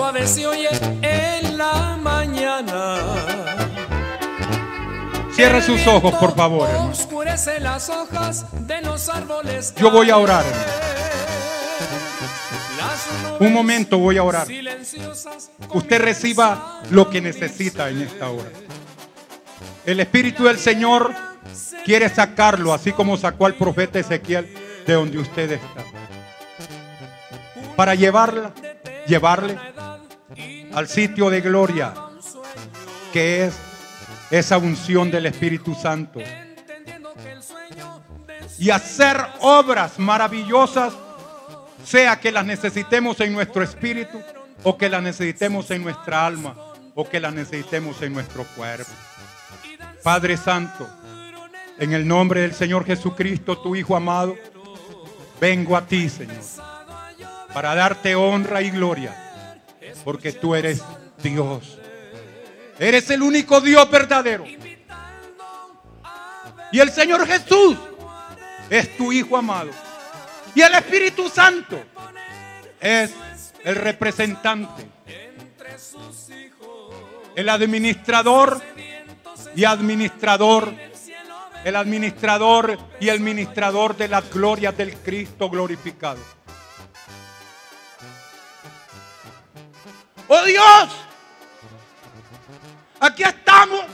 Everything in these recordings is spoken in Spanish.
suave se oye en la mañana. Cierre sus ojos, por favor. hermano. Oscurece las hojas de los árboles. Yo voy a orar. hermano. Un momento voy a orar. Usted reciba lo que necesita en esta hora. El Espíritu del Señor quiere sacarlo, así como sacó al profeta Ezequiel de donde usted está. Para llevarla, llevarle al sitio de gloria, que es esa unción del Espíritu Santo. Y hacer obras maravillosas, sea que las necesitemos en nuestro espíritu, o que las necesitemos en nuestra alma, o que las necesitemos en nuestro cuerpo. Padre Santo, en el nombre del Señor Jesucristo, tu Hijo amado, vengo a ti, Señor, para darte honra y gloria, porque tú eres Dios. Eres el único Dios verdadero. Y el Señor Jesús es tu Hijo amado. Y el Espíritu Santo es el representante, el administrador y administrador, el administrador y el ministrador de las glorias del Cristo glorificado. ¡Oh Dios! Aquí estamos.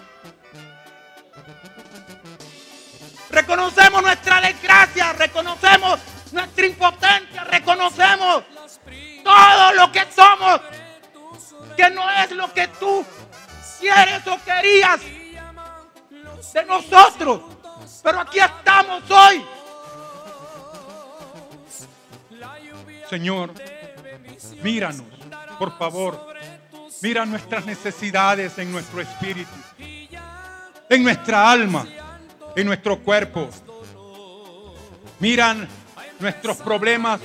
Reconocemos nuestra desgracia, reconocemos nuestra impotencia, reconocemos todo lo que somos, que no es lo que tú quieres o querías de nosotros. Pero aquí estamos hoy. Señor, míranos, por favor. Mira nuestras necesidades en nuestro espíritu, en nuestra alma, en nuestro cuerpo. Miran nuestros problemas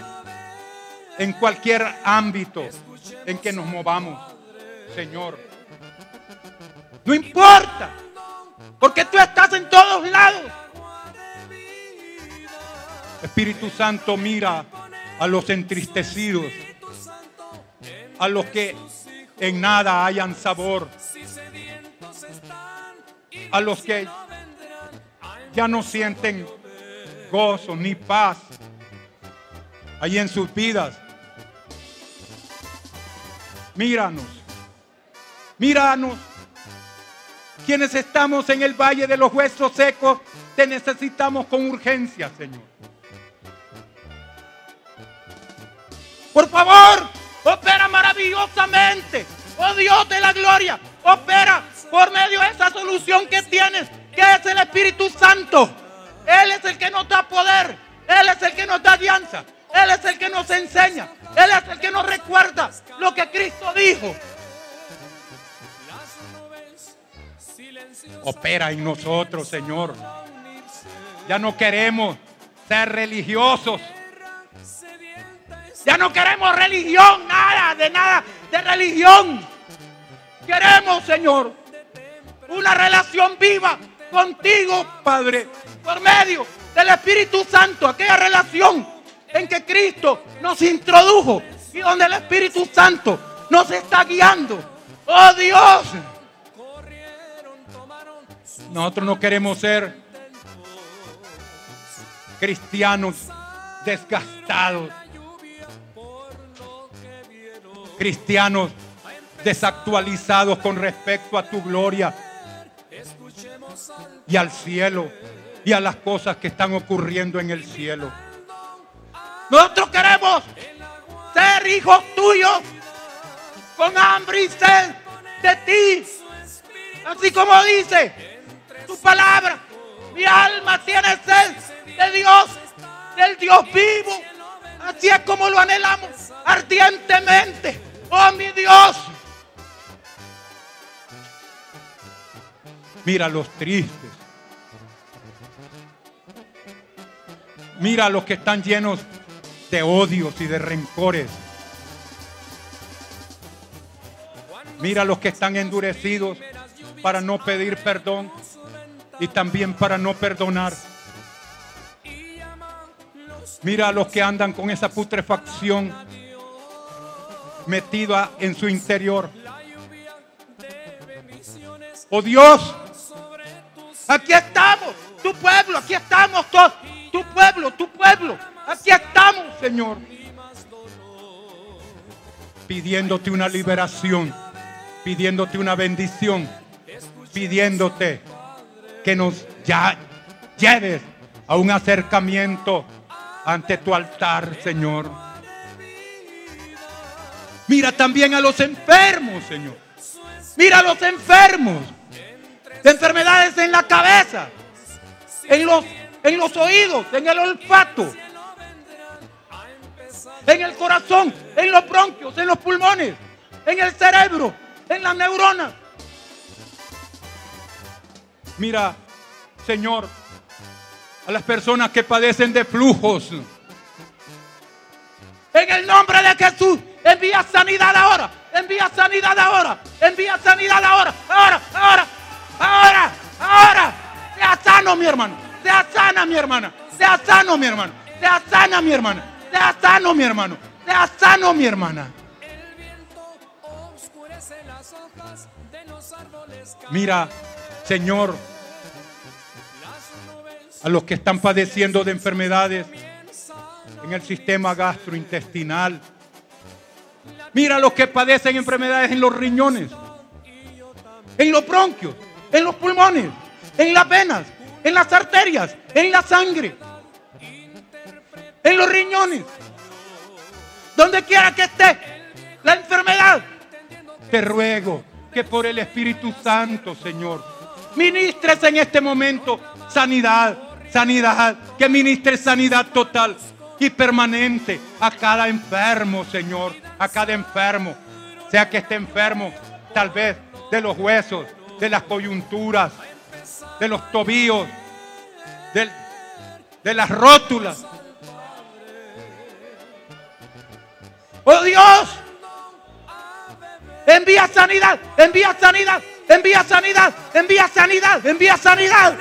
en cualquier ámbito en que nos movamos, Señor. No importa, porque tú estás en todos lados. Espíritu Santo, mira a los entristecidos, a los que en nada hayan sabor, a los que ya no sienten gozo ni paz ahí en sus vidas. Míranos, míranos, quienes estamos en el valle de los huesos secos, te necesitamos con urgencia, Señor. Por favor, maravillosamente. Oh Dios de la gloria, opera por medio de esa solución que tienes, que es el Espíritu Santo. Él es el que nos da poder, Él es el que nos da guianza, Él es el que nos enseña, Él es el que nos recuerda lo que Cristo dijo. Opera en nosotros, Señor. Ya no queremos ser religiosos. Ya no queremos religión, nada, de nada de religión. Queremos, Señor, una relación viva contigo, Padre, por medio del Espíritu Santo, aquella relación en que Cristo nos introdujo y donde el Espíritu Santo nos está guiando. Oh Dios, nosotros no queremos ser cristianos desgastados, cristianos desactualizados con respecto a tu gloria y al cielo y a las cosas que están ocurriendo en el cielo. Nosotros queremos ser hijos tuyos con hambre y sed de ti. Así como dice tu palabra, mi alma tiene sed de Dios, del Dios vivo. Así es como lo anhelamos ardientemente. Oh mi Dios. Mira los tristes. Mira a los que están llenos de odios y de rencores. Mira a los que están endurecidos para no pedir perdón y también para no perdonar. Mira a los que andan con esa putrefacción metida en su interior. Oh Dios, aquí estamos, tu pueblo, aquí estamos todos, tu pueblo, tu pueblo, aquí estamos, Señor, pidiéndote una liberación, pidiéndote una bendición, pidiéndote que nos lleves a un acercamiento ante tu altar, Señor. Mira también a los enfermos, Señor. Mira a los enfermos de enfermedades en la cabeza, en los, en los oídos, en el olfato, en el corazón, en los bronquios, en los pulmones, en el cerebro, en las neuronas. Mira, Señor, a las personas que padecen de flujos. En el nombre de Jesús, envía sanidad ahora, envía sanidad ahora, envía sanidad ahora, ahora, ahora, ahora, ahora. Sea sano, mi hermano, sea sana, mi hermana, sea sano, mi hermano, sea sana, mi hermana, sea sano, mi hermano, sea sano, mi hermana. Mira, Señor, a los que están padeciendo de enfermedades en el sistema gastrointestinal. Mira los que padecen enfermedades en los riñones, en los bronquios, en los pulmones, en las venas, en las arterias, en la sangre, en los riñones. Donde quiera que esté la enfermedad, te ruego que por el Espíritu Santo, Señor, ministres en este momento sanidad, sanidad, que ministre sanidad total y permanente a cada enfermo, Señor, a cada enfermo, sea que esté enfermo tal vez de los huesos, de las coyunturas, de los tobillos, de las rótulas. Oh Dios, envía sanidad, envía sanidad, envía sanidad, envía sanidad, envía sanidad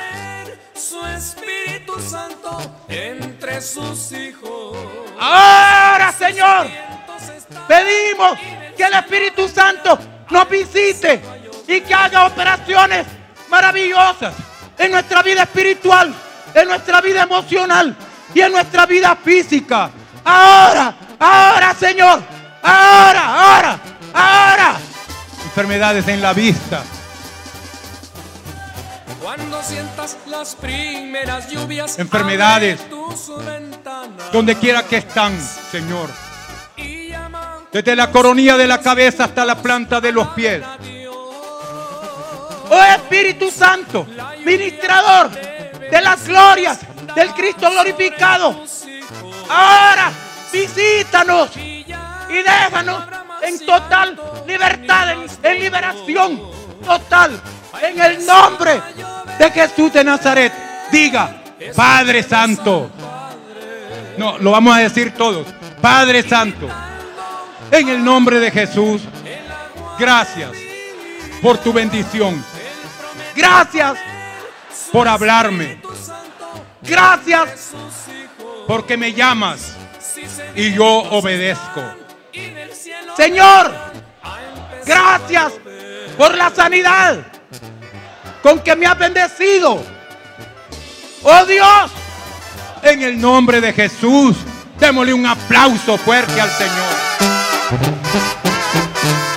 su Espíritu Santo entre sus hijos. Ahora, Señor, pedimos que el Espíritu Santo nos visite y que haga operaciones maravillosas en nuestra vida espiritual, en nuestra vida emocional y en nuestra vida física. Ahora, ahora, Señor, ahora, ahora, ahora. Enfermedades en la vista, cuando sientas las primeras lluvias, enfermedades, donde quiera que están, Señor. Desde la coronilla de la cabeza hasta la planta de los pies. Oh Espíritu Santo, ministrador de las glorias del Cristo glorificado. Ahora visítanos y déjanos en total libertad, en liberación total en el nombre de Jesús de Nazaret. Diga, Padre Santo. No, lo vamos a decir todos. Padre Santo. En el nombre de Jesús. Gracias por tu bendición. Gracias por hablarme. Gracias porque me llamas y yo obedezco. Señor, gracias por la sanidad con que me ha bendecido. Oh Dios, en el nombre de Jesús, démosle un aplauso fuerte al Señor. Thank you.